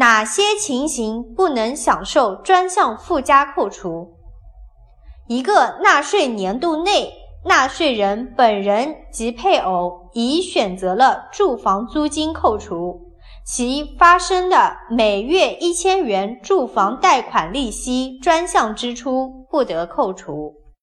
哪些情形不能享受专项附加扣除？一个纳税年度内纳税人本人及配偶已选择了住房租金扣除其发生的每月一千元住房贷款利息专项支出不得扣除。